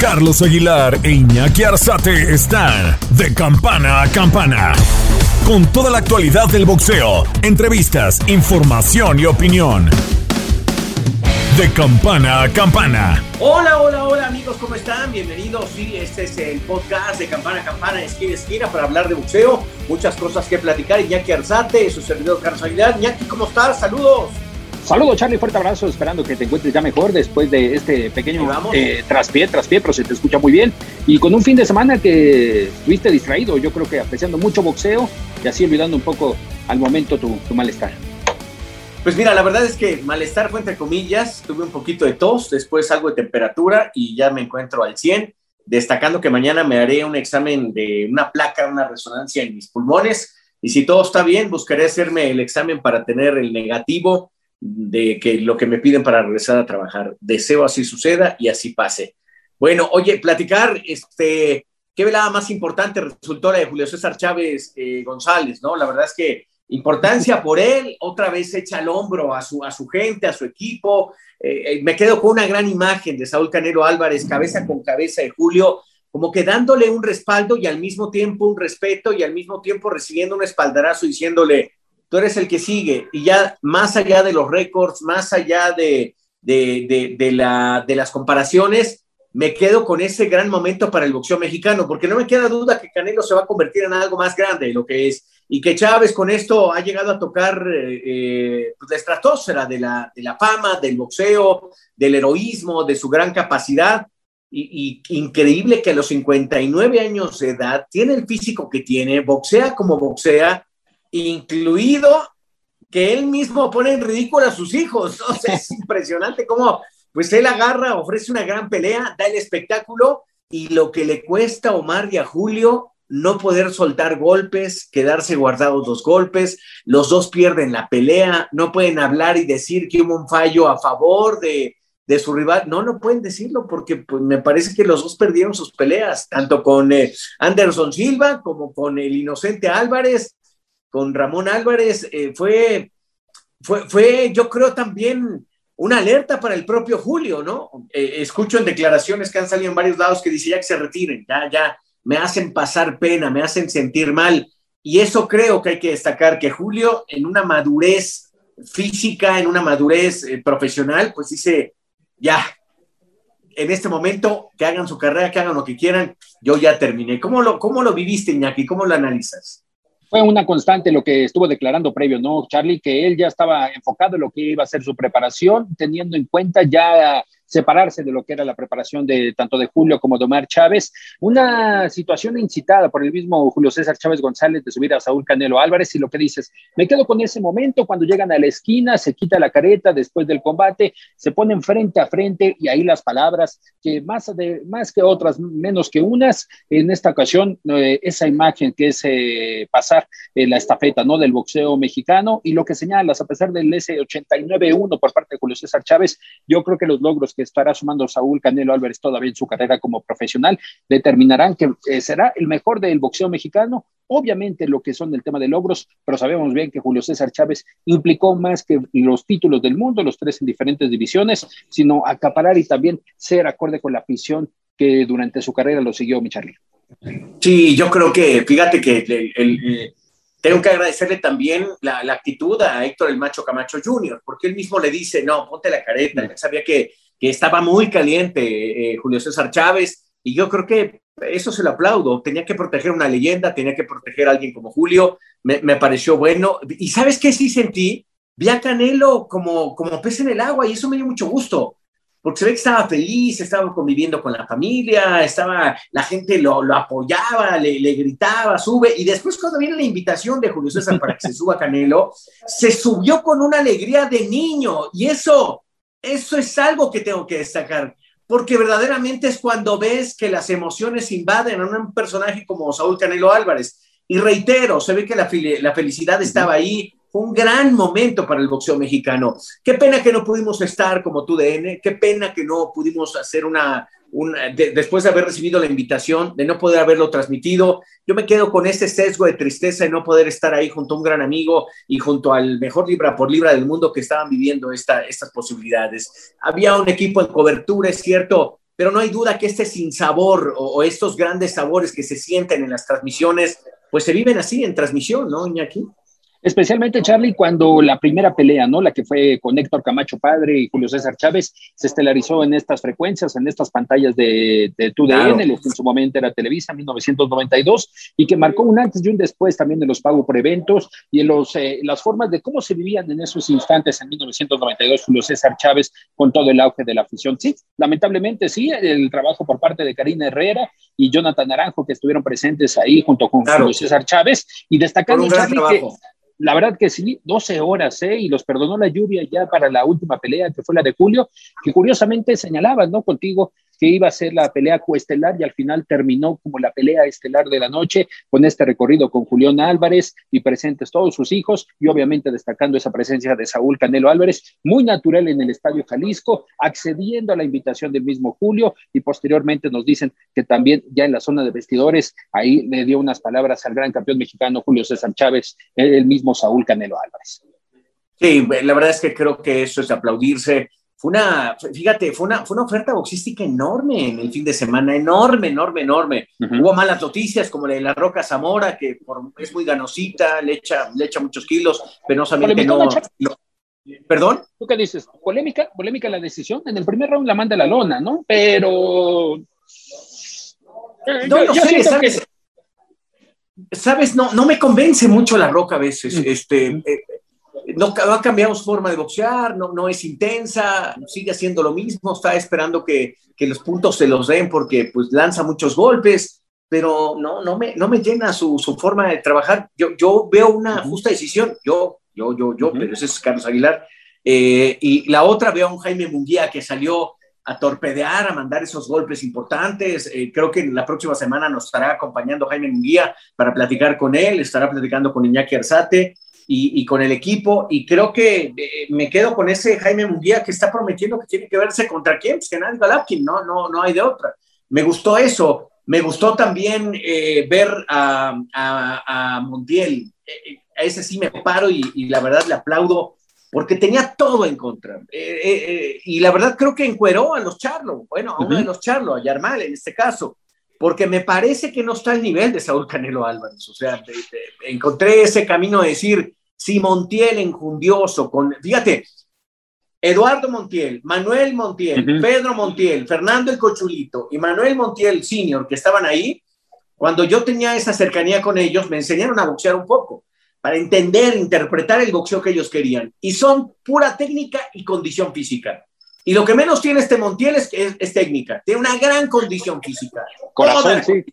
Carlos Aguilar e Iñaki Arzate están de campana a campana. Con toda la actualidad del boxeo, entrevistas, información y opinión. De campana a campana. Hola, hola, hola amigos, ¿cómo están? Bienvenidos. Sí, este es el podcast de Campana a Campana, esquina esquina, para hablar de boxeo. Muchas cosas que platicar. Iñaki Arzate, su servidor Carlos Aguilar. Iñaki, ¿cómo estás? Saludos. Saludos, Charlie, fuerte abrazo, esperando que te encuentres ya mejor después de este pequeño eh, traspié, traspié, pero se te escucha muy bien. Y con un fin de semana que estuviste distraído, yo creo que apreciando mucho boxeo y así olvidando un poco al momento tu, tu malestar. Pues mira, la verdad es que malestar fue entre comillas, tuve un poquito de tos, después algo de temperatura y ya me encuentro al 100, destacando que mañana me haré un examen de una placa, una resonancia en mis pulmones y si todo está bien, buscaré hacerme el examen para tener el negativo de que lo que me piden para regresar a trabajar. Deseo así suceda y así pase. Bueno, oye, platicar, este, ¿qué velada más importante resultó la de Julio César Chávez eh, González, no? La verdad es que importancia por él, otra vez echa al hombro a su, a su gente, a su equipo. Eh, eh, me quedo con una gran imagen de Saúl Canelo Álvarez, cabeza con cabeza de Julio, como que dándole un respaldo y al mismo tiempo un respeto y al mismo tiempo recibiendo un espaldarazo diciéndole, tú eres el que sigue. Y ya más allá de los récords, más allá de, de, la, de las comparaciones, me quedo con ese gran momento para el boxeo mexicano, porque no me queda duda que Canelo se va a convertir en algo más grande de lo que es, y que Chávez con esto ha llegado a tocar eh, eh, pues, la estratosfera de la, de la fama, del boxeo, del heroísmo, de su gran capacidad. Y, y, increíble que a los 59 años de edad tiene el físico que tiene, boxea como boxea, incluido que él mismo pone en ridículo a sus hijos. O sea, es impresionante cómo, pues él agarra, ofrece una gran pelea, da el espectáculo y lo que le cuesta a Omar y a Julio no poder soltar golpes, quedarse guardados los golpes, los dos pierden la pelea, no pueden hablar y decir que hubo un fallo a favor de, de su rival, no, no pueden decirlo porque pues, me parece que los dos perdieron sus peleas, tanto con eh, Anderson Silva como con el inocente Álvarez, con Ramón Álvarez, eh, fue, fue, fue, yo creo, también una alerta para el propio Julio, ¿no? Eh, escucho en declaraciones que han salido en varios lados que dice ya que se retiren, ya, ya, me hacen pasar pena, me hacen sentir mal. Y eso creo que hay que destacar, que Julio en una madurez física, en una madurez eh, profesional, pues dice, ya, en este momento, que hagan su carrera, que hagan lo que quieran, yo ya terminé. ¿Cómo lo, cómo lo viviste, Iñaki? ¿Cómo lo analizas? Fue una constante lo que estuvo declarando previo, ¿no, Charlie? Que él ya estaba enfocado en lo que iba a ser su preparación, teniendo en cuenta ya separarse de lo que era la preparación de tanto de Julio como de Omar Chávez. Una situación incitada por el mismo Julio César Chávez González de subir a Saúl Canelo Álvarez y lo que dices, me quedo con ese momento cuando llegan a la esquina, se quita la careta después del combate, se ponen frente a frente y ahí las palabras que más, de, más que otras, menos que unas, en esta ocasión eh, esa imagen que es eh, pasar eh, la estafeta ¿no? del boxeo mexicano y lo que señalas, a pesar del S89-1 por parte de Julio César Chávez, yo creo que los logros que estará sumando Saúl Canelo Álvarez todavía en su carrera como profesional, determinarán que eh, será el mejor del boxeo mexicano. Obviamente lo que son el tema de logros, pero sabemos bien que Julio César Chávez implicó más que los títulos del mundo, los tres en diferentes divisiones, sino acaparar y también ser acorde con la afición que durante su carrera lo siguió mi Charlie. Sí, yo creo que, fíjate que el, eh, tengo que agradecerle también la, actitud a Héctor el Macho Camacho Jr., porque él mismo le dice, no, ponte la careta, él sabía que que estaba muy caliente eh, Julio César Chávez, y yo creo que eso se lo aplaudo. Tenía que proteger una leyenda, tenía que proteger a alguien como Julio, me, pareció bueno. ¿Y sabes qué sí sentí? Vi a Canelo como, como pez en el agua y eso me dio mucho gusto, porque se ve que estaba feliz, estaba conviviendo con la familia, estaba, la gente lo, lo apoyaba, le, le, gritaba, sube, y después cuando viene la invitación de Julio César para que se suba Canelo, se subió con una alegría de niño, y eso eso es algo que tengo que destacar, porque verdaderamente es cuando ves que las emociones invaden a un personaje como Saúl Canelo Álvarez. Y reitero, se ve que la, felicidad estaba ahí, un gran momento para el boxeo mexicano. Qué pena que no pudimos estar como tu DN, qué pena que no pudimos hacer una, después de haber recibido la invitación, de no poder haberlo transmitido, yo me quedo con este sesgo de tristeza de no poder estar ahí junto a un gran amigo y junto al mejor libra por libra del mundo que estaban viviendo esta, estas posibilidades. Había un equipo en cobertura, es cierto, pero no hay duda que este sinsabor o, o estos grandes sabores que se sienten en las transmisiones, pues se viven así en transmisión, ¿no, Iñaki? Especialmente, Charlie, cuando la primera pelea, ¿no? La que fue con Héctor Camacho Padre y Julio César Chávez, se estelarizó en estas frecuencias, en estas pantallas de, de TUDN, lo que en su momento era Televisa, 1992, y que marcó un antes y un después también de los pagos por eventos y en los, eh, las formas de cómo se vivían en esos instantes en 1992 Julio César Chávez con todo el auge de la afición. Sí, lamentablemente sí, el trabajo por parte de Karina Herrera y Jonathan Naranjo que estuvieron presentes ahí junto con Julio César Chávez y destacando, Charlie, que la verdad que sí, 12 horas, ¿eh? Y los perdonó la lluvia ya para la última pelea, que fue la de julio, que curiosamente señalabas, ¿no? Contigo, que iba a ser la pelea coestelar y al final terminó como la pelea estelar de la noche con este recorrido con Julián Álvarez y presentes todos sus hijos y obviamente destacando esa presencia de Saúl Canelo Álvarez, muy natural en el Estadio Jalisco, accediendo a la invitación del mismo Julio y posteriormente nos dicen que también ya en la zona de vestidores ahí le dio unas palabras al gran campeón mexicano Julio César Chávez, el mismo Saúl Canelo Álvarez. Sí, la verdad es que creo que eso es aplaudirse fue una, fíjate, fue una, fue una oferta boxística enorme en el fin de semana, enorme, enorme, enorme. Hubo malas noticias como la de la Roca Zamora, que es muy ganosita, le echa, le echa muchos kilos, penosamente no, no. ¿Perdón? ¿Tú qué dices? Polémica, polémica la decisión. En el primer round la manda la lona, ¿no? Pero. No, no sé, ¿sabes? ¿Sabes? No, no me convence mucho la roca a veces. Este, eh, no, ha cambiado su forma de boxear, no, no es intensa, sigue haciendo lo mismo, está esperando que, que, los puntos se los den porque pues lanza muchos golpes, pero no, no, me, no me llena su, su forma de trabajar. Yo, yo veo una justa decisión, yo, yo, yo, yo, pero ese es Carlos Aguilar. Eh, y la otra veo a un Jaime Munguía que salió a torpedear, a mandar esos golpes importantes. Eh, creo que la próxima semana nos estará acompañando Jaime Munguía para platicar con él, estará platicando con Iñaki Arzate y, con el equipo. Y creo que eh, me quedo con ese Jaime Munguía que está prometiendo que tiene que verse contra quién, pues que nadie Galapkin, no, no, no hay de otra. Me gustó eso. Me gustó también eh, ver a, a, Montiel. Eh, a ese sí me paro y, la verdad le aplaudo porque tenía todo en contra. y la verdad creo que encueró a los Charlo, bueno, a uno de los Charlo, a Yarmal en este caso porque me parece que no está al nivel de Saúl Canelo Álvarez. O sea, encontré ese camino de decir, si Montiel enjundioso, con, fíjate, Eduardo Montiel, Manuel Montiel, Pedro Montiel, Fernando el Cochulito y Manuel Montiel Senior, que estaban ahí, cuando yo tenía esa cercanía con ellos, me enseñaron a boxear un poco, para entender, interpretar el boxeo que ellos querían. Y son pura técnica y condición física. Y lo que menos tiene este Montiel es, es, técnica. Tiene una gran condición física. Corazón, sí.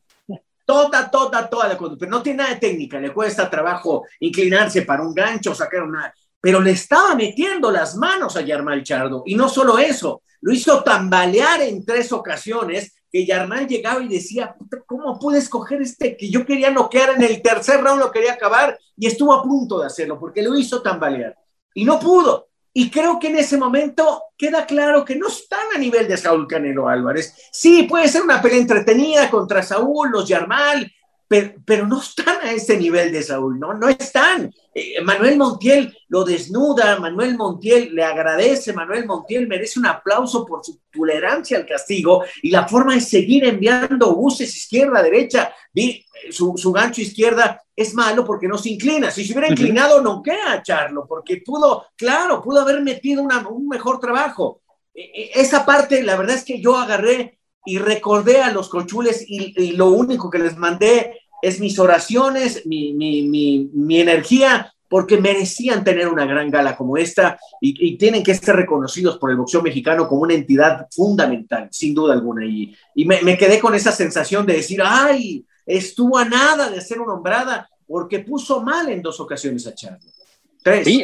Toda, toda, toda la. Pero no tiene nada de técnica. Le cuesta trabajo inclinarse para un gancho, sacar una. Pero le estaba metiendo las manos a Yarmal Chardo. Y no solo eso, lo hizo tambalear en tres ocasiones que Yarmal llegaba y decía, ¿cómo pude escoger este que yo quería noquear en el tercer round, lo quería acabar y estuvo a punto de hacerlo porque lo hizo tambalear y no pudo. Y creo que en ese momento queda claro que no están a nivel de Saúl Canelo Álvarez. Sí, puede ser una pelea entretenida contra Saúl, los Yarmal, pero, no están a ese nivel de Saúl, no, no están. Eh, Manuel Montiel lo desnuda, Manuel Montiel le agradece, Manuel Montiel merece un aplauso por su tolerancia al castigo y la forma de seguir enviando buses izquierda, derecha. Vi, su, su, gancho izquierda es malo porque no se inclina. Si se hubiera inclinado, no queda Charlo, porque pudo, claro, pudo haber metido un mejor trabajo. E, e, esa parte, la verdad es que yo agarré y recordé a los cochules y, lo único que les mandé es mis oraciones, mi, mi, mi, energía, porque merecían tener una gran gala como esta y, tienen que ser reconocidos por el boxeo mexicano como una entidad fundamental, sin duda alguna. Y, y me, quedé con esa sensación de decir, ay, estuvo a nada de ser nombrada porque puso mal en dos ocasiones a Charlo. Tres. Sí,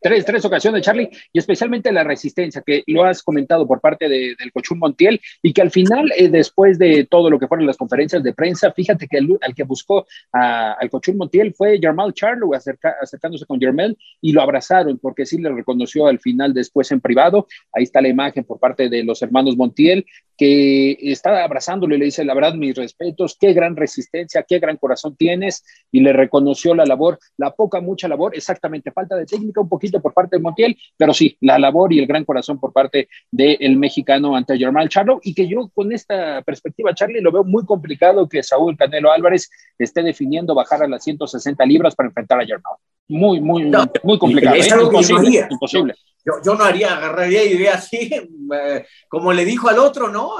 tres, tres ocasiones, Charlie, y especialmente la resistencia, que lo has comentado por parte del Cochún Montiel, y que al final, eh, después de todo lo que fueron las conferencias de prensa, fíjate que el, al que buscó al Cochún Montiel fue Germán Charlo, acercándose con Germán, y lo abrazaron, porque sí le reconoció al final después en privado. Ahí está la imagen por parte de los hermanos Montiel, que está abrazándole y le dice, la verdad, mis respetos, qué gran resistencia, qué gran corazón tienes, y le reconoció la labor, la poca, mucha labor, exactamente, falta de técnica un poquito por parte de Montiel, pero sí, la labor y el gran corazón por parte del mexicano ante Germán Charlo, y que yo con esta perspectiva, Charlie, lo veo muy complicado que Saúl Canelo Álvarez esté definiendo bajar a las 160 libras para enfrentar a Germán. Muy, muy, muy complicado. Es ¿eh? imposible. imposible. Yo, no haría, agarraría y diría así, eh, como le dijo al otro, ¿no?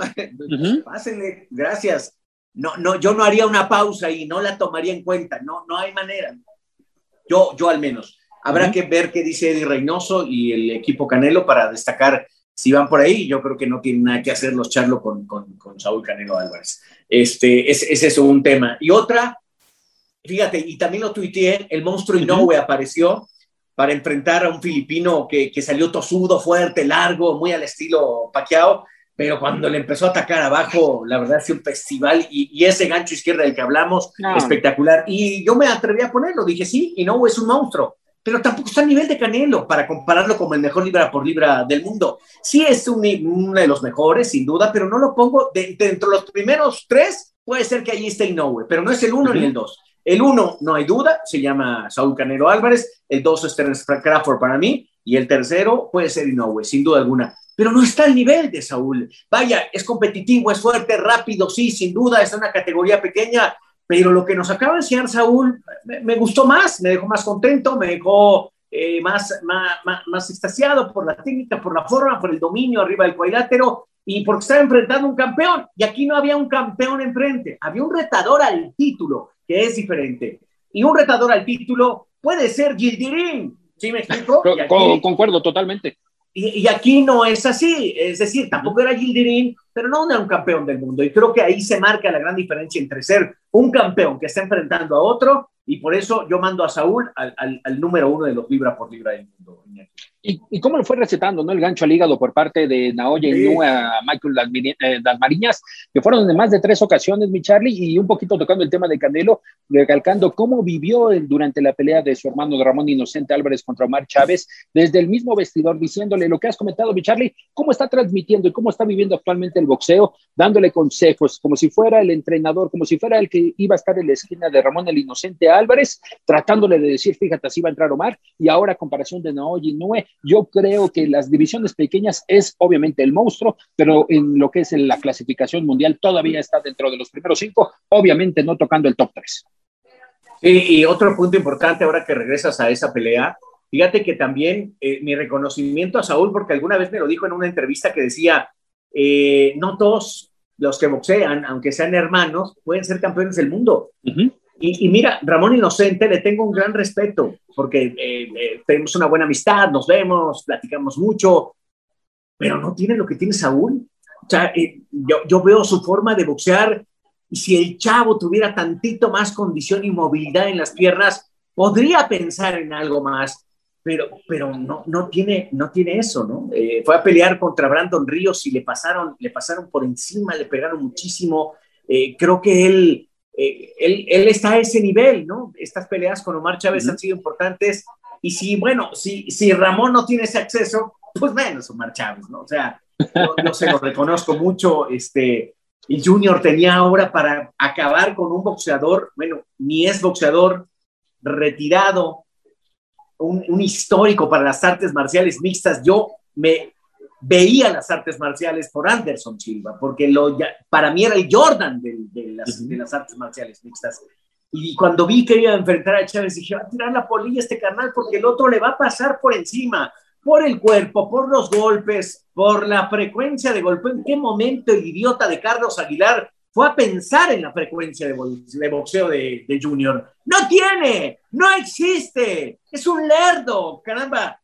Pásenle, gracias. No, no, yo no haría una pausa y no la tomaría en cuenta, no, no hay manera. Yo, yo al menos. Habrá que ver qué dice Eddie Reynoso y el equipo Canelo para destacar si van por ahí. Yo creo que no tienen nada que hacer los Charlo con, con, con Saúl Canelo Álvarez. Este, es, es eso un tema. Y otra, fíjate, y también lo tuiteé, el monstruo Inoue apareció para enfrentar a un filipino que, que, salió tosudo, fuerte, largo, muy al estilo Paquiao, pero cuando le empezó a atacar abajo, la verdad es un festival y, ese gancho izquierdo del que hablamos, espectacular. Y yo me atreví a ponerlo, dije sí, y no, es un monstruo, pero tampoco está a nivel de Canelo para compararlo como el mejor libra por libra del mundo. Sí es uno de los mejores, sin duda, pero no lo pongo de, dentro de los primeros tres, puede ser que allí esté Inoue, pero no es el uno ni el dos. El uno, no hay duda, se llama Saúl Canelo Álvarez. El dos es Terence Crawford para mí. Y el tercero puede ser Inoue, sin duda alguna. Pero no está al nivel de Saúl. Vaya, es competitivo, es fuerte, rápido, sí, sin duda, es una categoría pequeña. Pero lo que nos acaba de enseñar Saúl me, gustó más, me dejó más contento, me dejó eh, más, más, más, extasiado por la técnica, por la forma, por el dominio arriba del cuadrilátero y porque estaba enfrentando un campeón. Y aquí no había un campeón enfrente, había un retador al título que es diferente. Y un retador al título puede ser Gildirín, ¿sí me explico? concuerdo totalmente. Y, aquí no es así, es decir, tampoco era Gildirín, pero no era un campeón del mundo. Y creo que ahí se marca la gran diferencia entre ser un campeón que está enfrentando a otro, y por eso yo mando a Saúl al, al número uno de los libra por libra del mundo. ¿Y, cómo le fue recetando ¿no? el gancho al hígado por parte de Naoya y a Michael Dalmariñas, eh, que fueron en más de tres ocasiones, mi Charlie, y un poquito tocando el tema de Canelo, recalcando cómo vivió durante la pelea de su hermano Ramón Inocente Álvarez contra Omar Chávez, desde el mismo vestidor, diciéndole lo que has comentado, mi Charlie, cómo está transmitiendo y cómo está viviendo actualmente el boxeo, dándole consejos, como si fuera el entrenador, como si fuera el que iba a estar en la esquina de Ramón el Inocente Álvarez, tratándole de decir, fíjate, así va a entrar Omar, y ahora comparación de Naoya y Nue, yo creo que las divisiones pequeñas es obviamente el monstruo, pero en lo que es la clasificación mundial todavía está dentro de los primeros cinco, obviamente no tocando el top tres. y otro punto importante ahora que regresas a esa pelea, fíjate que también eh, mi reconocimiento a Saúl, porque alguna vez me lo dijo en una entrevista que decía, eh, no todos los que boxean, aunque sean hermanos, pueden ser campeones del mundo. Y, mira, Ramón Inocente le tengo un gran respeto porque eh, eh, tenemos una buena amistad, nos vemos, platicamos mucho, pero no tiene lo que tiene Saúl. O sea, eh, yo, yo, veo su forma de boxear y si el chavo tuviera tantito más condición y movilidad en las piernas, podría pensar en algo más, pero, pero no, no, tiene, no tiene eso, ¿no? fue a pelear contra Brandon Ríos y le pasaron, le pasaron por encima, le pegaron muchísimo. creo que él eh, él, está a ese nivel, ¿no? Estas peleas con Omar Chávez han sido importantes y si, bueno, si, si Ramón no tiene ese acceso, pues menos Omar Chávez, ¿no? O sea, yo, se lo reconozco mucho, este, el Junior tenía ahora para acabar con un boxeador, bueno, ni es boxeador retirado, un, un histórico para las artes marciales mixtas. Yo me veía las artes marciales por Anderson Silva, porque lo, para mí era el Jordan de, las, de, las, artes marciales mixtas. Y cuando vi que iba a enfrentar a Chávez, dije, va a tirar la polilla este canal porque el otro le va a pasar por encima, por el cuerpo, por los golpes, por la frecuencia de golpe. ¿En qué momento el idiota de Carlos Aguilar fue a pensar en la frecuencia de, de boxeo de, de Junior? No tiene, no existe, es un lerdo, caramba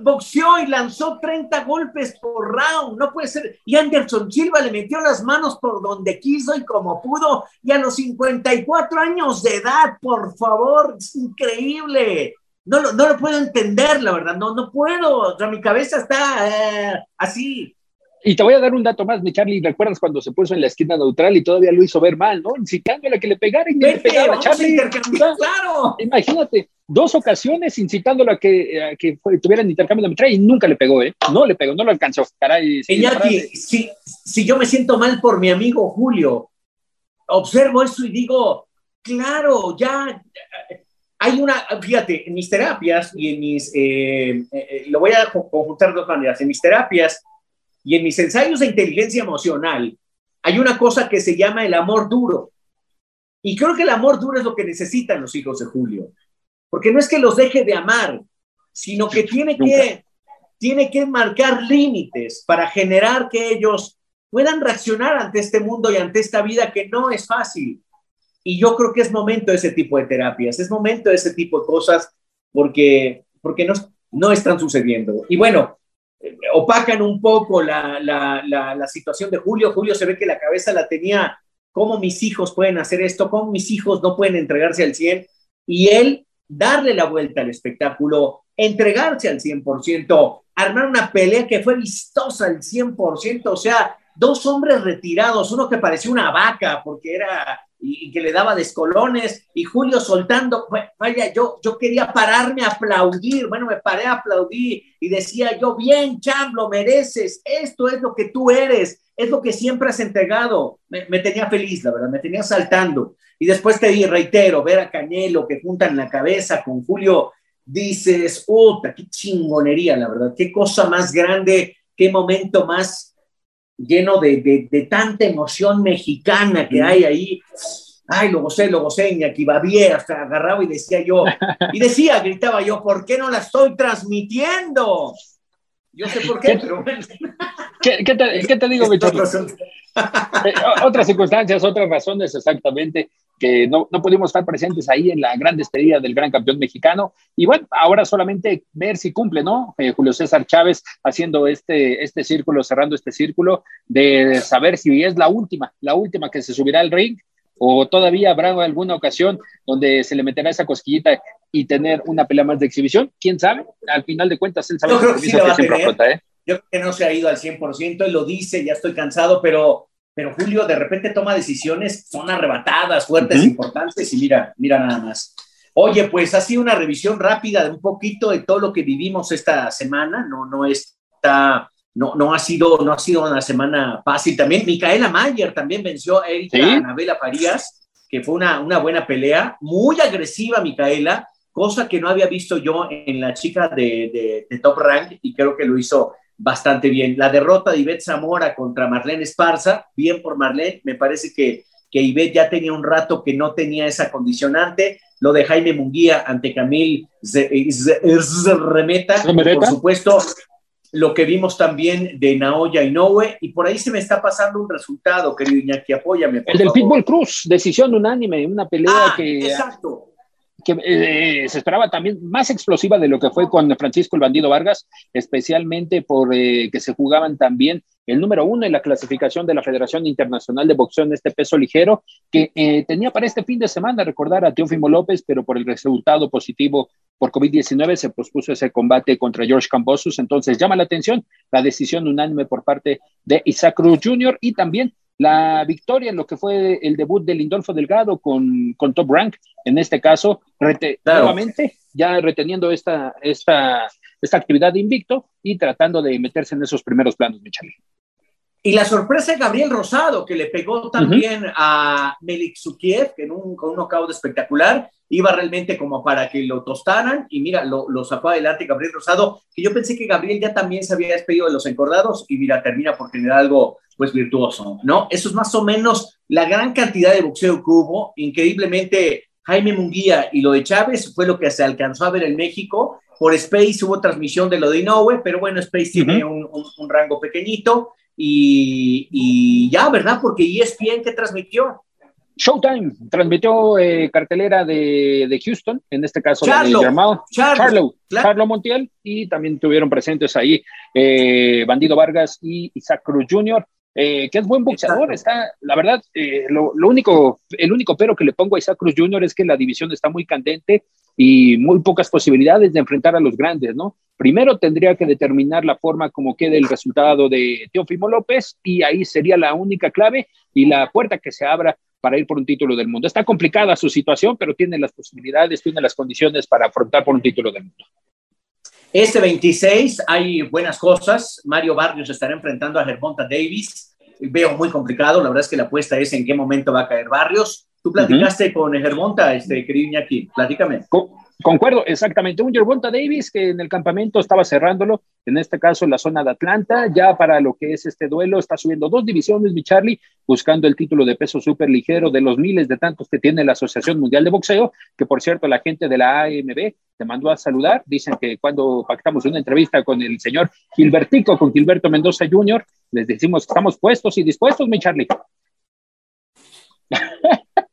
boxeó y lanzó 30 golpes por round, no puede ser. Y Anderson Silva le metió las manos por donde quiso y como pudo, y a los 54 años de edad, por favor, es increíble. no, lo, no lo puedo entender, la verdad, no, no puedo, o sea, mi cabeza está eh, así. Y te voy a dar un dato más, mi Charlie. ¿Recuerdas cuando se puso en la esquina neutral y todavía lo hizo ver mal, ¿no? Incitándole a que le pegara y le pegaba, Charlie. claro. Imagínate, dos ocasiones incitándolo a que, a que tuvieran intercambio de metralla y nunca le pegó, ¿eh? No le pegó, no lo alcanzó. Caray. Iñaki, si, si yo me siento mal por mi amigo Julio, observo eso y digo, claro, ya hay una, fíjate, en mis terapias y en mis, eh, eh, lo voy a conjuntar de dos maneras, en mis terapias y en mis ensayos de inteligencia emocional, hay una cosa que se llama el amor duro. Y creo que el amor duro es lo que necesitan los hijos de Julio. Porque no es que los deje de amar, sino que tiene que, tiene que marcar límites para generar que ellos puedan reaccionar ante este mundo y ante esta vida que no es fácil. Y yo creo que es momento de ese tipo de terapias, es momento de ese tipo de cosas porque, porque no, no están sucediendo. Y bueno, opacan un poco la, la, la, situación de Julio. Julio se ve que la cabeza la tenía, ¿cómo mis hijos pueden hacer esto? ¿Cómo mis hijos no pueden entregarse al 100? Y él darle la vuelta al espectáculo, entregarse al 100%, armar una pelea que fue vistosa al 100%, o sea, dos hombres retirados, uno que parecía una vaca porque era y, que le daba descolones, y Julio soltando, vaya, yo, yo quería pararme a aplaudir, bueno, me paré a aplaudir y decía yo, bien, Cham, lo mereces, esto es lo que tú eres, es lo que siempre has entregado. Me, tenía feliz, la verdad, me tenía saltando. Y después te di, reitero, ver a Cañelo que juntan la cabeza con Julio, dices, puta, qué chingonería, la verdad, qué cosa más grande, qué momento más lleno de, de, tanta emoción mexicana que hay ahí. Ay, lo gocé, lo gocé, Iñaki bien, hasta agarraba y decía yo, y decía, gritaba yo, ¿por qué no la estoy transmitiendo? Yo sé por qué, pero ¿Qué, qué, te, ¿Qué, te, digo, Víctor? Eh, otras circunstancias, otras razones exactamente que no, no, pudimos estar presentes ahí en la gran despedida del gran campeón mexicano. Y bueno, ahora solamente ver si cumple, ¿no? Eh, Julio César Chávez haciendo este, este círculo, cerrando este círculo, de saber si es la última, la última que se subirá al ring o todavía habrá alguna ocasión donde se le meterá esa cosquillita y tener una pelea más de exhibición. ¿Quién sabe? Al final de cuentas, él sabe Yo creo que, siempre ¿eh? Yo creo que no se ha ido al 100%, él lo dice, ya estoy cansado, pero pero Julio de repente toma decisiones, son arrebatadas, fuertes, importantes, y mira, mira nada más. Oye, pues ha sido una revisión rápida de un poquito de todo lo que vivimos esta semana, no, no está, no, no ha sido, no ha sido una semana fácil también. Micaela Mayer también venció a Erika Anabela Farías, que fue una, una buena pelea, muy agresiva Micaela, cosa que no había visto yo en la chica de, de Top Rank y creo que lo hizo bastante bien. La derrota de Ivette Zamora contra Marlene Esparza, bien por Marlene, me parece que, que Ivette ya tenía un rato que no tenía esa condicionante. Lo de Jaime Munguía ante Camil Remeta, por supuesto, lo que vimos también de Naoya Inoue, y por ahí se me está pasando un resultado, querido Iñaki, apóyame. el del Pitbull Cruz, decisión unánime, una pelea ah, que... Exacto que eh, se esperaba también más explosiva de lo que fue con Francisco el Bandido Vargas, especialmente por eh, que se jugaban también el número uno en la clasificación de la Federación Internacional de Boxeo en este peso ligero, que eh, tenía para este fin de semana recordar a Teófimo López, pero por el resultado positivo por COVID-19 se pospuso ese combate contra George Cambosus. Entonces llama la atención la decisión unánime por parte de Isaac Cruz Jr. y también la victoria en lo que fue el debut de Lindolfo Delgado con, con Top Rank, en este caso, nuevamente, ya reteniendo esta, esta, esta actividad de invicto y tratando de meterse en esos primeros planos, Michelle. Y la sorpresa de Gabriel Rosado, que le pegó también a Melik Sukiev, que en un, con un knockout espectacular, iba realmente como para que lo tostaran, y mira, lo, lo sacó adelante Gabriel Rosado, que yo pensé que Gabriel ya también se había despedido de los encordados, y mira, termina por tener algo, pues, virtuoso, ¿no? Eso es más o menos la gran cantidad de boxeo que hubo, increíblemente Jaime Munguía y lo de Chávez fue lo que se alcanzó a ver en México, por Space hubo transmisión de lo de Inoue, pero bueno, Space tiene un, un rango pequeñito, y, ya, ¿verdad? Porque ESPN que transmitió. Showtime transmitió eh, cartelera de, Houston, en este caso Charlo, de Charlo, Charlo, Montiel, y también tuvieron presentes ahí eh, Bandido Vargas y Isaac Cruz Jr. eh, que es buen boxeador. Está, la verdad, eh, lo, único, el único pero que le pongo a Isaac Cruz Jr. es que la división está muy candente y muy pocas posibilidades de enfrentar a los grandes, ¿no? Primero tendría que determinar la forma como quede el resultado de Teofimo López y ahí sería la única clave y la puerta que se abra para ir por un título del mundo. Está complicada su situación, pero tiene las posibilidades, tiene las condiciones para afrontar por un título del mundo. Este 26 hay buenas cosas. Mario Barrios estará enfrentando a Gervonta Davis. Veo muy complicado. La verdad es que la apuesta es en qué momento va a caer Barrios. Tú platicaste con Gervonta, este, querido Iñaki. Platícame. Concuerdo, exactamente. Un Gervonta Davis que en el campamento estaba cerrándolo, en este caso en la zona de Atlanta, ya para lo que es este duelo, está subiendo dos divisiones, mi Charlie, buscando el título de peso súper ligero de los miles de tantos que tiene la Asociación Mundial de Boxeo, que por cierto la gente de la AMB te mandó a saludar. Dicen que cuando pactamos una entrevista con el señor Gilbertico, con Gilberto Mendoza Jr., les decimos que estamos puestos y dispuestos, mi Charlie.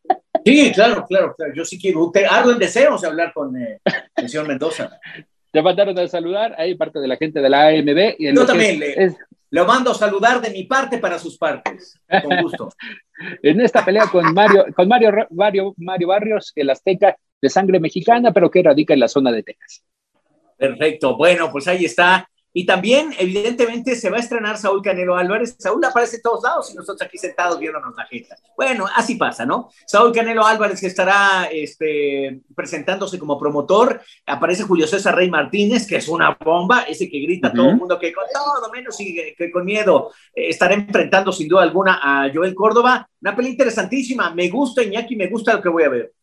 Sí, claro, claro, claro. Yo sí quiero, ardo el deseo de hablar con eh, el señor Mendoza. Te mandaron a saludar, ahí parte de la gente de la AMB. Y Yo también le, mando a saludar de mi parte para sus partes, con gusto. en esta pelea con Mario, con Mario, Mario, Mario Barrios, el azteca de sangre mexicana, pero que radica en la zona de Texas. Perfecto, bueno, pues ahí está y también, evidentemente, se va a estrenar Saúl Canelo Álvarez. Saúl aparece en todos lados y nosotros aquí sentados viéndonos la jeta. Bueno, así pasa, ¿no? Saúl Canelo Álvarez que estará este, presentándose como promotor. Aparece Julio César Rey Martínez, que es una bomba, ese que grita a todo el mundo que con todo menos y que con miedo eh, estará enfrentando sin duda alguna a Joel Córdoba. Una pelea interesantísima. Me gusta, Iñaki, me gusta lo que voy a ver.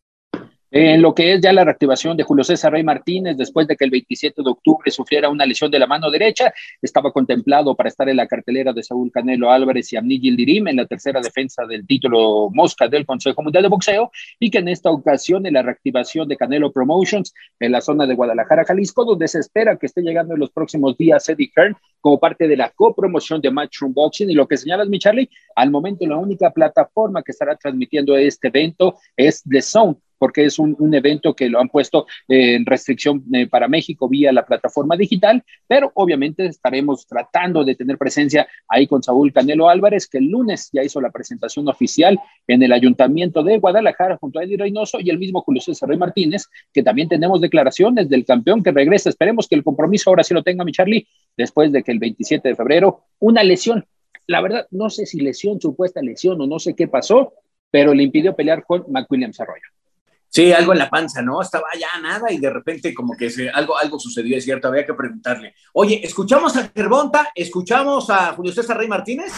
En lo que es ya la reactivación de Julio César Rey Martínez, después de que el 27 de octubre sufriera una lesión de la mano derecha, estaba contemplado para estar en la cartelera de Saúl Canelo Álvarez y Amni Gildirim en la tercera defensa del título Mosca del Consejo Mundial de Boxeo, y que en esta ocasión, en la reactivación de Canelo Promotions en la zona de Guadalajara, Jalisco, donde se espera que esté llegando en los próximos días Eddie Hearn como parte de la copromoción de Matchroom Boxing. Y lo que señalas, mi Charlie, al momento la única plataforma que estará transmitiendo este evento es The Zone porque es un, evento que lo han puesto en restricción eh, para México vía la plataforma digital, pero obviamente estaremos tratando de tener presencia ahí con Saúl Canelo Álvarez, que el lunes ya hizo la presentación oficial en el Ayuntamiento de Guadalajara junto a Eddie Reynoso y el mismo Julio César Rey Martínez, que también tenemos declaraciones del campeón que regresa. Esperemos que el compromiso ahora sí lo tenga mi Charlie, después de que el 27 de febrero una lesión, la verdad no sé si lesión, supuesta lesión o no sé qué pasó, pero le impidió pelear con McWilliams Arroyo. Sí, algo en la panza, ¿no? Estaba ya nada y de repente como que algo, algo sucedió, es cierto, había que preguntarle. Oye, ¿escuchamos a Gervonta? ¿Escuchamos a Julio César Rey Martínez?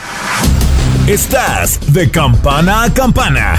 Estás de campana a campana.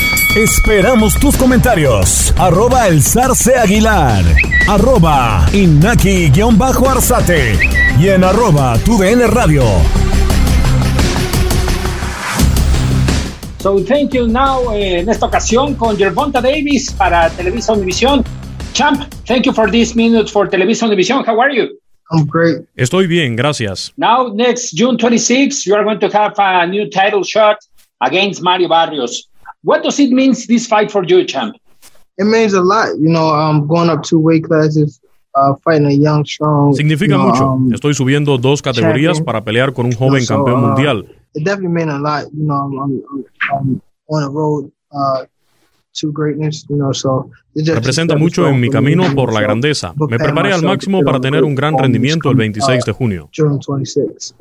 Esperamos tus comentarios. Arroba el zarce aguilar. Arroba inaki-arzate. Y en arroba tu radio. So thank you now eh, en esta ocasión con Gervonta Davis para Televisa Univisión. Champ, thank you for this minute for Televisa Univisión. How are you? I'm great. Estoy bien, gracias. Now, next June 26, you are going to have a new title shot against Mario Barrios. What does it mean, this fight for you, champ? It means a lot. You know, I'm going up two weight classes. Uh, fighting a young, strong, Significa you know, mucho. um, Estoy subiendo dos categorías champion. para pelear con un joven You know, so, campeón uh, mundial. It definitely meant a lot. You know, I'm, I'm, I'm on a road uh, to greatness. You know, so Representa mucho en mi camino por la grandeza. Me preparé al myself to máximo para tener great un gran performance rendimiento el come, 26 de uh, junio. June 26.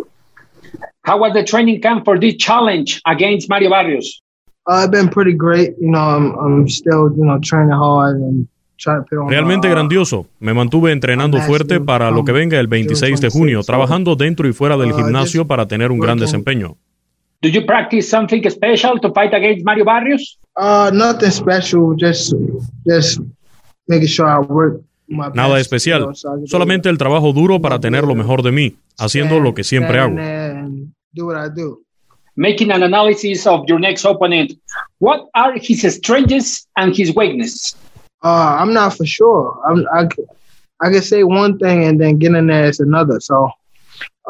How was the training camp for this challenge against Mario Barrios? Uh, it's been pretty great. You know, I'm, I'm still, you know, training hard and trying to put on. Realmente uh, grandioso. Me mantuve entrenando fuerte para lo que venga el 26 de junio, trabajando dentro y fuera del gimnasio para tener un gran desempeño. Do you practice something special to fight against Mario Barrios? Uh, nothing special. Just, just making sure I work my Nada especial, solamente el trabajo duro para tener lo mejor de mí, haciendo lo que siempre hago. Making an analysis of your next opponent, what are his strengths and his weaknesses? Uh, I'm not for sure. I'm, I, I can say one thing and then get in there is another. So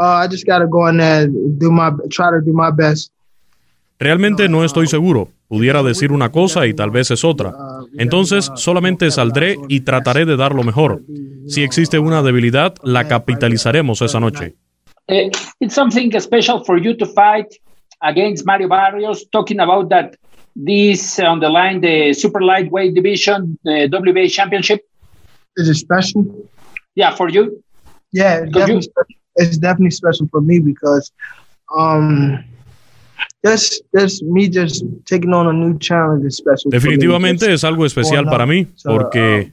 uh, I just got to go in there and do my try to do my best. Realmente no estoy seguro. Pudiera decir una cosa y tal vez es otra. Entonces solamente saldré y trataré de dar lo mejor. Si existe una debilidad, la capitalizaremos esa noche. Uh, it's something special for you to fight against Mario Barrios, talking about that this uh, on the line, the super lightweight division, the WBA championship. Is it special? Yeah, for you. Yeah, it's definitely, spe- it's definitely special for me because um, Definitivamente es algo especial para mí, uh, porque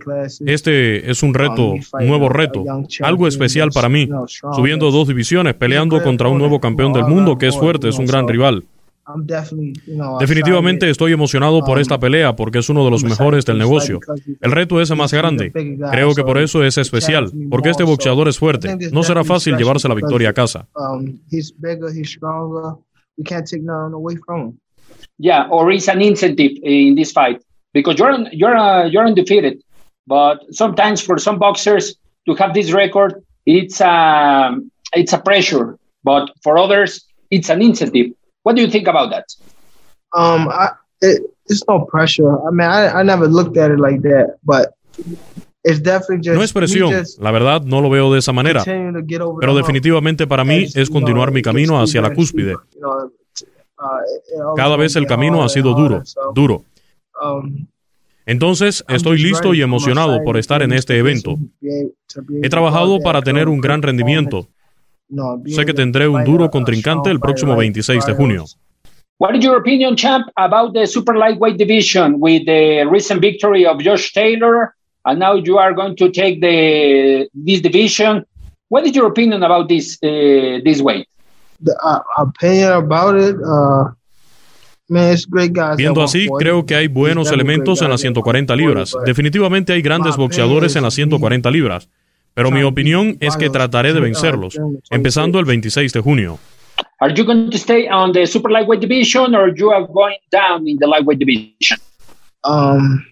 classes. este es un reto, Um, un nuevo reto, algo especial para mí. Subiendo dos divisiones, peleando contra un nuevo campeón del mundo que es fuerte, es un gran rival. Definitivamente estoy emocionado por esta pelea porque es uno de los mejores del negocio. El reto es más grande. Creo que por eso es especial, porque este boxeador es fuerte. No será fácil llevarse la victoria a casa. Um, he's bigger, he's stronger. We can't take none away from him. Yeah, or it's an incentive in this fight because you're you're uh, you're undefeated, but sometimes for some boxers to have this record, it's a it's a pressure, but for others, it's an incentive. What do you think about that? Um, I, it, it's no pressure. I mean, I, I never looked at it like that, but it's definitely just No es presión, just la verdad no lo veo de esa manera. Pero definitivamente para mí es continuar mi camino hacia la cúspide. Uh, Cada vez el camino ha sido duro, duro. um, Entonces estoy listo y emocionado por estar en este evento. He trabajado para tener un gran rendimiento. Sé que tendré un duro contrincante el próximo 26 de junio. What is your opinion, champ, about the super lightweight division with the recent victory of Josh Taylor, and now you are going to take the this division? What is your opinion about this uh, this weight? The uh, opinion about it, uh, man, it's great guys. at Viendo así, 140. creo que hay buenos elementos great en las guys at 140 libras. 140, but Definitivamente hay grandes boxeadores en las 140 libras. Pero mi opinión es que trataré de vencerlos, empezando el 26 de junio. Are you going to stay on the super lightweight division, or you are going down in the lightweight division? Um,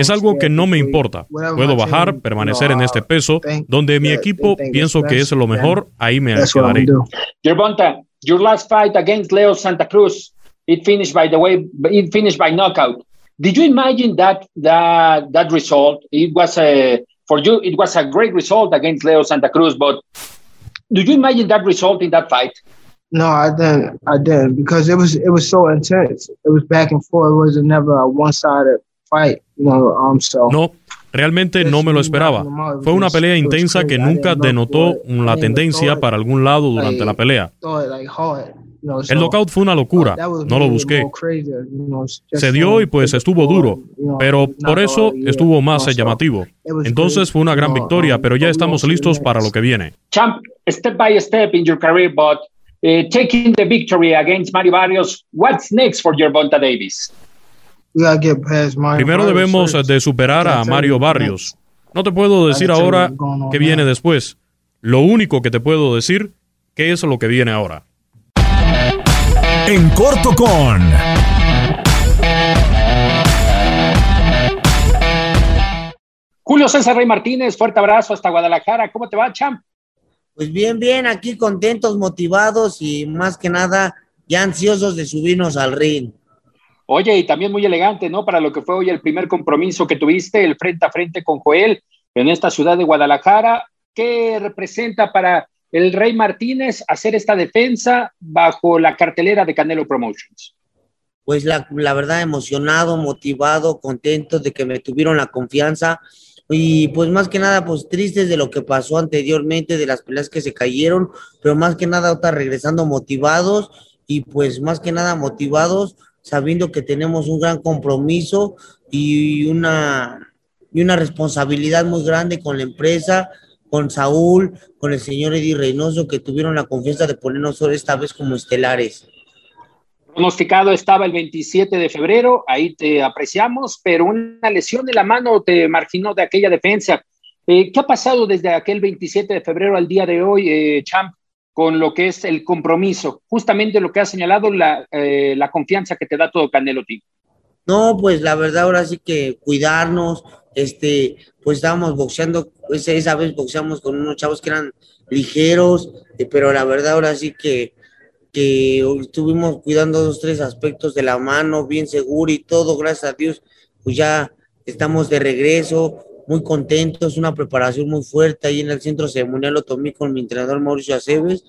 Es algo que no me importa. Puedo bajar, permanecer en este peso, donde mi equipo pienso que es lo mejor, ahí me quedaré. Gervonta, your last fight against Leo Santa Cruz, it finished by the way, it finished by knockout. Did you imagine that that that result? It was a for you, it was a great result against Leo Santa Cruz, but do you imagine that result in that fight? No, I didn't. I didn't because it was it was so intense. It was back and forth. It was never a one sided fight. You know, um, so. No, realmente no me lo esperaba. Fue una pelea intensa que nunca denotó la tendencia para algún lado durante la pelea. El knockout fue una locura, no lo busqué. Se dio y pues estuvo duro, pero por eso estuvo más llamativo. Entonces fue una gran victoria, pero ya estamos listos para lo que viene. Champ, step by step in your career, but uh, taking the victory against Mario Barrios, what's next for Gervonta Davis? Primero debemos de superar a Mario Barrios. No te puedo decir ahora qué viene después. Lo único que te puedo decir, qué es lo que viene ahora. En corto con... Julio César Rey Martínez, fuerte abrazo hasta Guadalajara. ¿Cómo te va, champ? Pues bien, bien, aquí contentos, motivados y más que nada ya ansiosos de subirnos al ring. Oye, y también muy elegante, ¿no? Para lo que fue hoy el primer compromiso que tuviste, el frente a frente con Joel en esta ciudad de Guadalajara. ¿Qué representa para el Rey Martínez hacer esta defensa bajo la cartelera de Canelo Promotions? Pues la, la verdad, emocionado, motivado, contento de que me tuvieron la confianza y pues más que nada, pues tristes de lo que pasó anteriormente, de las peleas que se cayeron, pero más que nada, ahora regresando motivados y pues más que nada motivados sabiendo que tenemos un gran compromiso y una, y una responsabilidad muy grande con la empresa, con Saúl, con el señor Eddie Reynoso, que tuvieron la confianza de ponernos esta vez como estelares. Pronosticado estaba el 27 de febrero, ahí te apreciamos, pero una lesión de la mano te marginó de aquella defensa. Eh, ¿Qué ha pasado desde aquel 27 de febrero al día de hoy, eh, Champ? con lo que es el compromiso, justamente lo que ha señalado la, eh, la confianza que te da todo Canelo Team. No, pues la verdad ahora sí que cuidarnos, este, pues estábamos boxeando, esa vez boxeamos con unos chavos que eran ligeros, pero la verdad ahora sí que, que estuvimos cuidando dos, tres aspectos de la mano, bien seguro y todo, gracias a Dios, pues ya estamos de regreso, muy contentos, una preparación muy fuerte ahí en el centro ceremonial lo tomé con mi entrenador Mauricio Aceves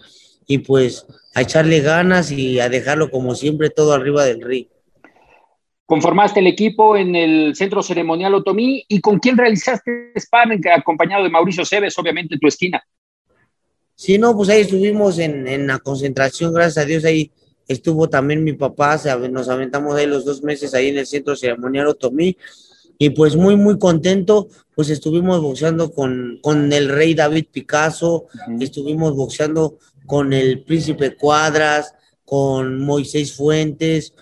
y pues a echarle ganas y a dejarlo como siempre todo arriba del ring. Conformaste el equipo en el centro ceremonial Otomí y con quién realizaste sparring acompañado de Mauricio Aceves, obviamente tu esquina. Sí, no, pues ahí estuvimos en, en la concentración, gracias a Dios ahí estuvo también mi papá, nos aventamos ahí los dos meses ahí en el centro ceremonial Otomí y pues muy, muy contento, pues estuvimos boxeando con, con el rey David Picasso, estuvimos boxeando con el príncipe Cuadras, con Moisés Fuentes,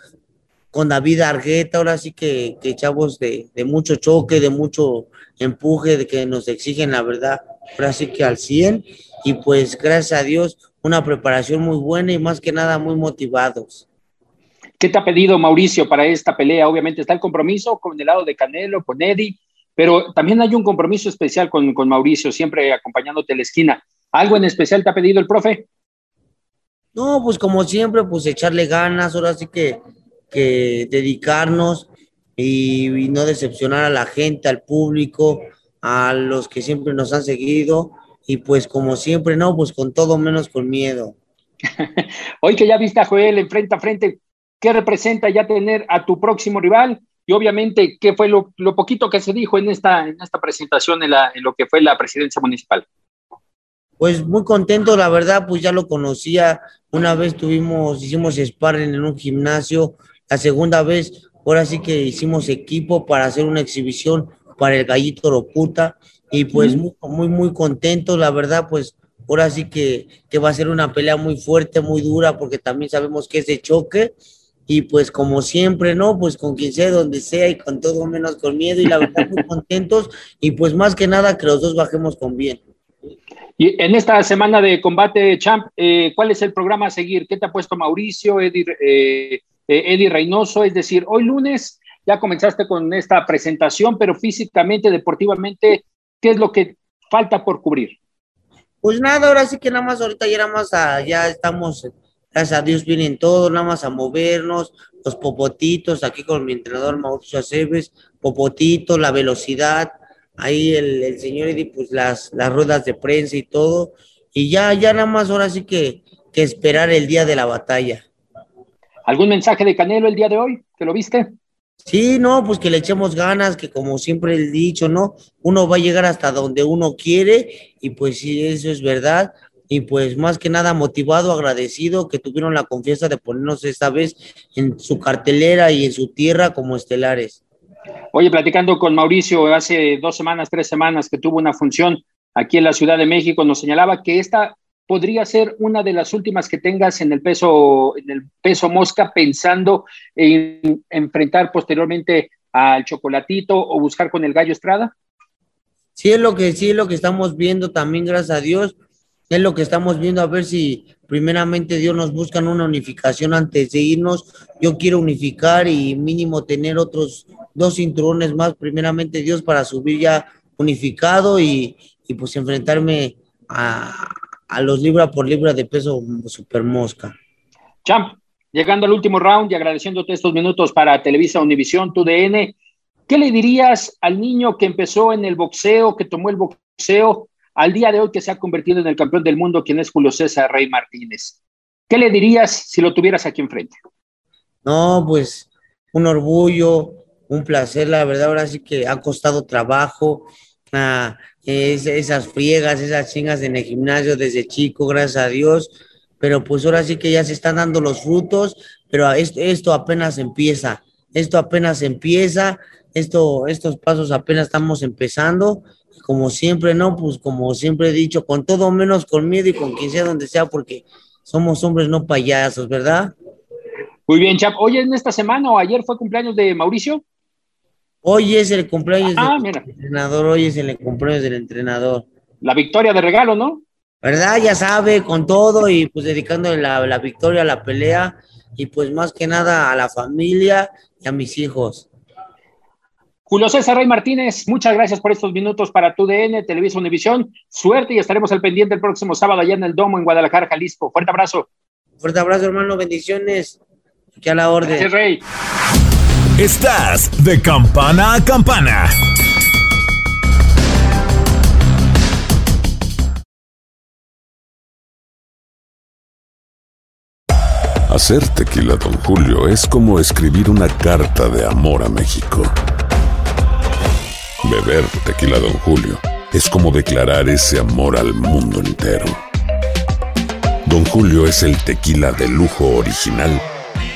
con David Argueta, ahora sí que, que chavos de, de, mucho choque, de mucho empuje, de que nos exigen la verdad, ahora sí que al 100, y pues gracias a Dios, una preparación muy buena y más que nada muy motivados. ¿Qué te ha pedido Mauricio para esta pelea? Obviamente está el compromiso con el lado de Canelo, con Eddie, pero también hay un compromiso especial con, con Mauricio, siempre acompañándote a la esquina. ¿Algo en especial te ha pedido el profe? No, pues como siempre, pues echarle ganas, ahora sí que, que dedicarnos y, y, no decepcionar a la gente, al público, a los que siempre nos han seguido y pues como siempre, no, pues con todo menos con miedo. Hoy que ya viste a Joel en frente a frente, qué representa ya tener a tu próximo rival y obviamente qué fue lo, lo poquito que se dijo en esta, en esta presentación en, la, en, lo que fue la presidencia municipal. Pues muy contento, la verdad, pues ya lo conocía. Una vez tuvimos, hicimos sparring en un gimnasio. La segunda vez, ahora sí que hicimos equipo para hacer una exhibición para el Gallito Roputa. Y pues muy, muy, muy contento, la verdad, pues ahora sí que, que va a ser una pelea muy fuerte, muy dura, porque también sabemos que es de choque y pues como siempre, ¿no? Pues con quien sea, donde sea y con todo menos con miedo y la verdad muy contentos y pues más que nada que los dos bajemos con bien. Y en esta semana de combate, Champ, eh, ¿cuál es el programa a seguir? ¿Qué te ha puesto Mauricio, Eddie, eh, eh, Eddie Reynoso? Es decir, hoy lunes ya comenzaste con esta presentación, pero físicamente, deportivamente, ¿qué es lo que falta por cubrir? Pues nada, ahora sí que nada más ahorita ya nada más a, ya estamos Gracias a Dios vienen todos, nada más a movernos, los popotitos, aquí con mi entrenador Mauricio Aceves, popotitos, la velocidad, ahí el, el señor Eddie, pues las, las ruedas de prensa y todo, y ya, ya nada más ahora sí que, que esperar el día de la batalla. ¿Algún mensaje de Canelo el día de hoy? ¿Que lo viste? Sí, no, pues que le echemos ganas, que como siempre he dicho, ¿no? Uno va a llegar hasta donde uno quiere y pues sí, eso es verdad. Y pues más que nada motivado, agradecido que tuvieron la confianza de ponernos esta vez en su cartelera y en su tierra como estelares. Oye, platicando con Mauricio hace dos semanas, tres semanas que tuvo una función aquí en la Ciudad de México, nos señalaba que esta podría ser una de las últimas que tengas en el peso, en el peso mosca, pensando en enfrentar posteriormente al chocolatito o buscar con el gallo Estrada? Sí, es lo que sí es lo que estamos viendo también, gracias a Dios. Es lo que estamos viendo, a ver si primeramente Dios nos buscan una unificación antes de irnos. Yo quiero unificar y mínimo tener otros dos cinturones más, primeramente Dios, para subir ya unificado y pues enfrentarme a, a los libra por libra de peso super mosca. Champ, llegando al último round y agradeciéndote estos minutos para Televisa Univisión, tu DN, ¿qué le dirías al niño que empezó en el boxeo, que tomó el boxeo, al día de hoy que se ha convertido en el campeón del mundo, quien es Julio César Rey Martínez? ¿Qué le dirías si lo tuvieras aquí enfrente? No, pues un orgullo, un placer, la verdad, ahora sí que ha costado trabajo. Ah, esas friegas, esas chingas en el gimnasio desde chico, gracias a Dios, pero pues ahora sí que ya se están dando los frutos, pero esto, apenas empieza, esto apenas empieza, esto, estos pasos apenas estamos empezando, como siempre, ¿no? Pues como siempre he dicho, con todo menos con miedo y con quien sea donde sea, porque somos hombres, no payasos, ¿verdad? Muy bien, Chap. Hoy en esta semana o ayer fue cumpleaños de Mauricio. Hoy es el cumpleaños ah, del entrenador, hoy es el cumpleaños del entrenador. La victoria de regalo, ¿no? ¿Verdad? Ya sabe, con todo y pues dedicando la, la victoria a la pelea y pues más que nada a la familia y a mis hijos. Julio César Rey Martínez, muchas gracias por estos minutos para tu DN, Televisa Univisión. Suerte y estaremos al pendiente el próximo sábado allá en el Domo en Guadalajara, Jalisco. Fuerte abrazo. Fuerte abrazo, hermano. Bendiciones. Aquí a la orden. Gracias, Rey. Estás de campana a campana. Hacer tequila, don Julio, es como escribir una carta de amor a México. Beber tequila, don Julio, es como declarar ese amor al mundo entero. Don Julio es el tequila de lujo original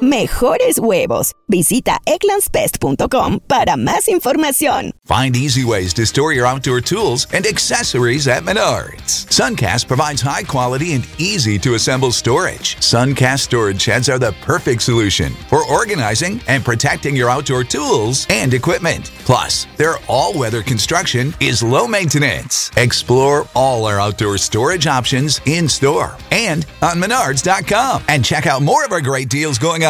mejores huevos. Visita eclanspest.com para más información. Find easy ways to store your outdoor tools and accessories at Menards. Suncast provides high quality and easy to assemble storage. Suncast storage sheds are the perfect solution for organizing and protecting your outdoor tools and equipment. Plus, their all weather construction is low maintenance. Explore all our outdoor storage options in store and on Menards.com. And check out more of our great deals going on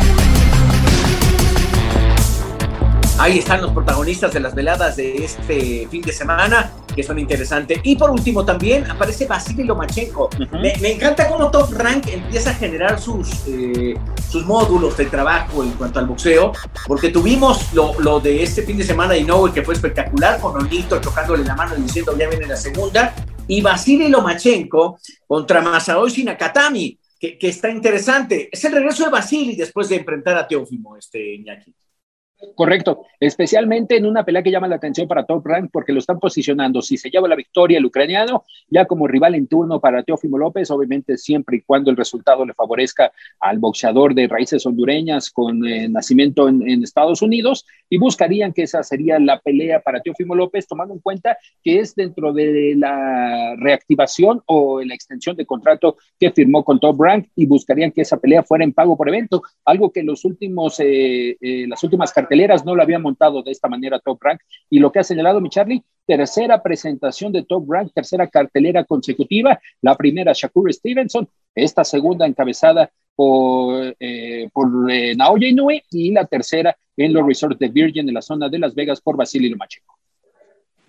Ahí están los protagonistas de las veladas de este fin de semana. que son interesantes. Y por último también aparece Vasily Lomachenko. me, me, encanta cómo Top Rank empieza a generar sus, eh, sus módulos de trabajo en cuanto al boxeo, porque tuvimos lo, lo de este fin de semana de Inoue que fue espectacular, con Onito tocándole la mano y diciendo ya viene la segunda, y Vasily Lomachenko contra Masaoshi Nakatami, que, que está interesante. Es el regreso de Vasily después de enfrentar a Teófimo, este Iñaki. Correcto, especialmente en una pelea que llama la atención para Top Rank porque lo están posicionando, si se lleva la victoria el ucraniano, ya como rival en turno para Teófimo López, obviamente siempre y cuando el resultado le favorezca al boxeador de raíces hondureñas con eh, nacimiento en, Estados Unidos y buscarían que esa sería la pelea para Teófimo López, tomando en cuenta que es dentro de la reactivación o la extensión de contrato que firmó con Top Rank y buscarían que esa pelea fuera en pago por evento, algo que los últimos, eh, eh, las últimas carteleras no lo habían montado de esta manera Top Rank. Y lo que ha señalado mi Charlie, tercera presentación de Top Rank, tercera cartelera consecutiva, la primera Shakur Stevenson, esta segunda encabezada por, eh, por eh, Naoya Inoue y la tercera en los resorts de Virgin en la zona de Las Vegas por Vasily Lomachenko.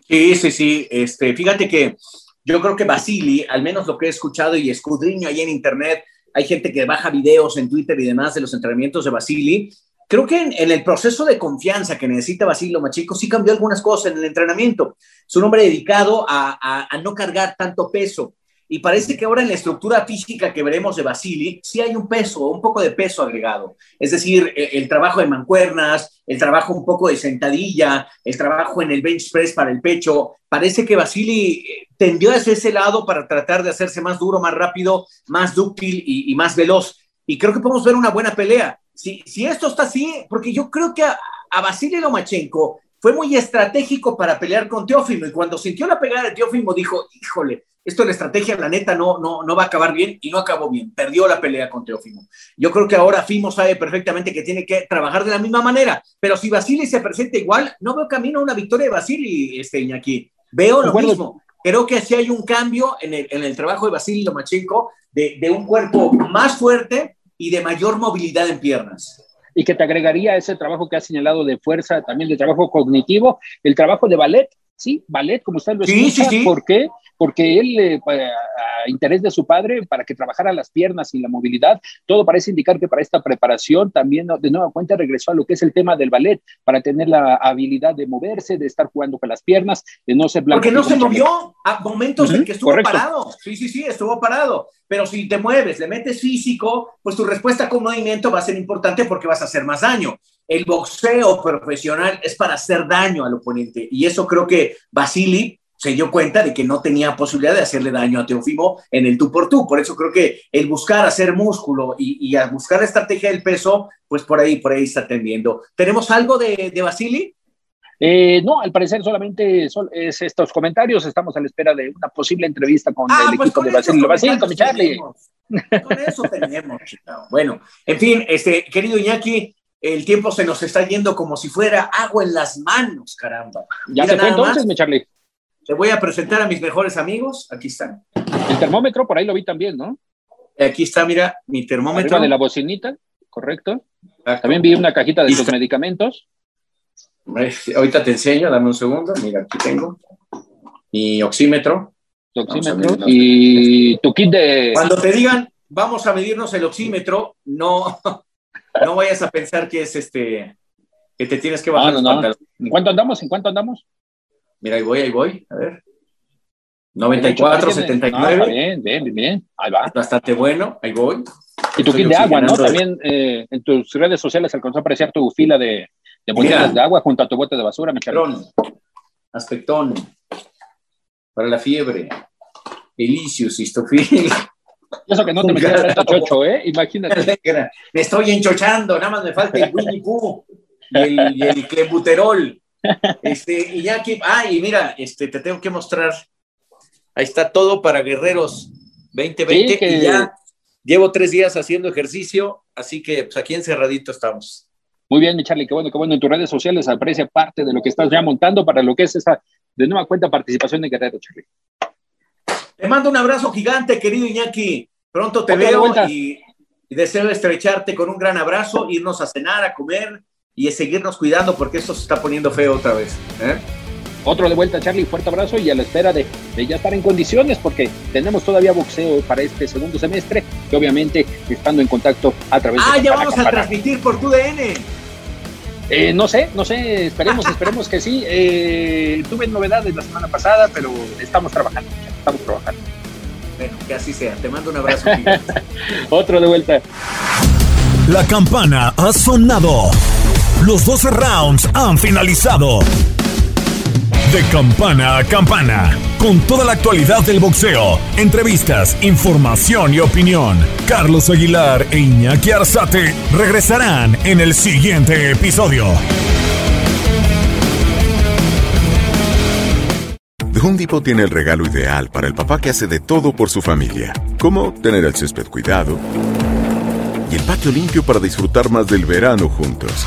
Sí, sí, sí. Este, fíjate que yo creo que Vasily, al menos lo que he escuchado y escudriño ahí en internet, hay gente que baja videos en Twitter y demás de los entrenamientos de Vasily. Creo que en, el proceso de confianza que necesita Basilio Machico sí cambió algunas cosas en el entrenamiento. Es un hombre dedicado a, no cargar tanto peso. Y parece que ahora en la estructura física que veremos de Basili, sí hay un peso, un poco de peso agregado. Es decir, el, el trabajo de mancuernas, el trabajo un poco de sentadilla, el trabajo en el bench press para el pecho. Parece que Basili tendió hacia ese lado para tratar de hacerse más duro, más rápido, más dúctil y más veloz. Y creo que podemos ver una buena pelea si, si esto está así, porque yo creo que a, a Vasily Lomachenko fue muy estratégico para pelear con Teófimo y cuando sintió la pegada de Teófimo dijo, híjole, esto la estrategia, la neta, no, no, no va a acabar bien y no acabó bien, perdió la pelea con Teófimo. Yo creo que ahora Fimo sabe perfectamente que tiene que trabajar de la misma manera, pero si Vasily se presenta igual, no veo camino a una victoria de Vasily, este Iñaki. Veo lo mismo. Creo que sí hay un cambio en el, en el trabajo de Vasily Lomachenko, de, de un cuerpo más fuerte, y de mayor movilidad en piernas. Y que te agregaría ese trabajo que has señalado de fuerza, también de trabajo cognitivo, el trabajo de ballet, sí, ballet, como usted lo sí, escucha, sí, sí. ¿por qué? Porque él, eh, a interés de su padre, para que trabajara las piernas y la movilidad, todo parece indicar que para esta preparación también de nueva cuenta regresó a lo que es el tema del ballet, para tener la habilidad de moverse, de estar jugando con las piernas, de no ser blanco. Porque no se movió a momentos uh -huh, en que estuvo correcto. parado. Sí, sí, sí, estuvo parado. Pero si te mueves, le metes físico, pues tu respuesta con movimiento va a ser importante porque vas a hacer más daño. El boxeo profesional es para hacer daño al oponente. Y eso creo que Vasily se dio cuenta de que no tenía posibilidad de hacerle daño a Teofimo en el tú por tú. Por eso creo que el buscar hacer músculo y, y a buscar la estrategia del peso, pues por ahí, por ahí está tendiendo. ¿Tenemos algo de, de Vasily? Eh, no, al parecer solamente son es estos comentarios. Estamos a la espera de una posible entrevista con ah, el pues equipo con de Basilio. Basilio, con mi Charlie. Con eso tenemos. Bueno, en fin, este, querido Iñaki, el tiempo se nos está yendo como si fuera agua en las manos, caramba. Ya Mira se fue entonces, más. mi Charlie. Te voy a presentar a mis mejores amigos. Aquí están. El termómetro, por ahí lo vi también, ¿no? Aquí está, mira, mi termómetro. Arriba de la bocinita, correcto. Exacto. También vi una cajita de los medicamentos. Ahorita te enseño, dame un segundo. Mira, aquí tengo mi oxímetro. Tu oxímetro y tu kit de. Cuando te digan, vamos a medirnos el oxímetro, no, no vayas a pensar que es este, que te tienes que bajar. No, no, no. ¿En cuánto andamos? ¿En cuánto andamos? Mira, ahí voy, ahí voy. A ver. 94, 79. No, bien, bien, bien. Ahí va. Bastante bueno, ahí voy. Y tu kit de agua, ¿no? También eh, en tus redes sociales alcanzó a apreciar tu fila de, de botellas de agua junto a tu bote de basura, mi Aspectón. Aspectón. Para la fiebre. Elicius, histofil. Eso que no te metías tanto chocho, ¿eh? Imagínate. Me estoy enchochando, nada más me falta el Winnie Pooh y el, y el clenbuterol. Este, y ya aquí, ah, y mira, este, te tengo que mostrar. Ahí está todo para guerreros 2020 sí, que... y ya llevo tres días haciendo ejercicio, así que pues aquí encerradito estamos. Muy bien, mi Charlie, qué bueno, qué bueno. En tus redes sociales aprecia parte de lo que estás ya montando para lo que es esta de nueva cuenta participación de Guerrero, Charlie. Te mando un abrazo gigante, querido Iñaki. Pronto te veo y, y, deseo estrecharte con un gran abrazo, irnos a cenar, a comer y a seguirnos cuidando porque esto se está poniendo feo otra vez. ¿eh? Otro de vuelta, Charlie, fuerte abrazo y a la espera de, ya estar en condiciones porque tenemos todavía boxeo para este segundo semestre que obviamente estando en contacto a través de... Ah, ya vamos a transmitir por tu DN. Eh, no sé, no sé, esperemos, esperemos que sí. Eh, tuve novedades la semana pasada, pero estamos trabajando, estamos trabajando. Bueno, que así sea. Te mando un abrazo. Otro de vuelta. La campana ha sonado. Los 12 rounds han finalizado. De campana a campana, con toda la actualidad del boxeo, entrevistas, información y opinión. Carlos Aguilar e Iñaki Arzate regresarán en el siguiente episodio. The Home tiene el regalo ideal para el papá que hace de todo por su familia, como tener el césped cuidado y el patio limpio para disfrutar más del verano juntos.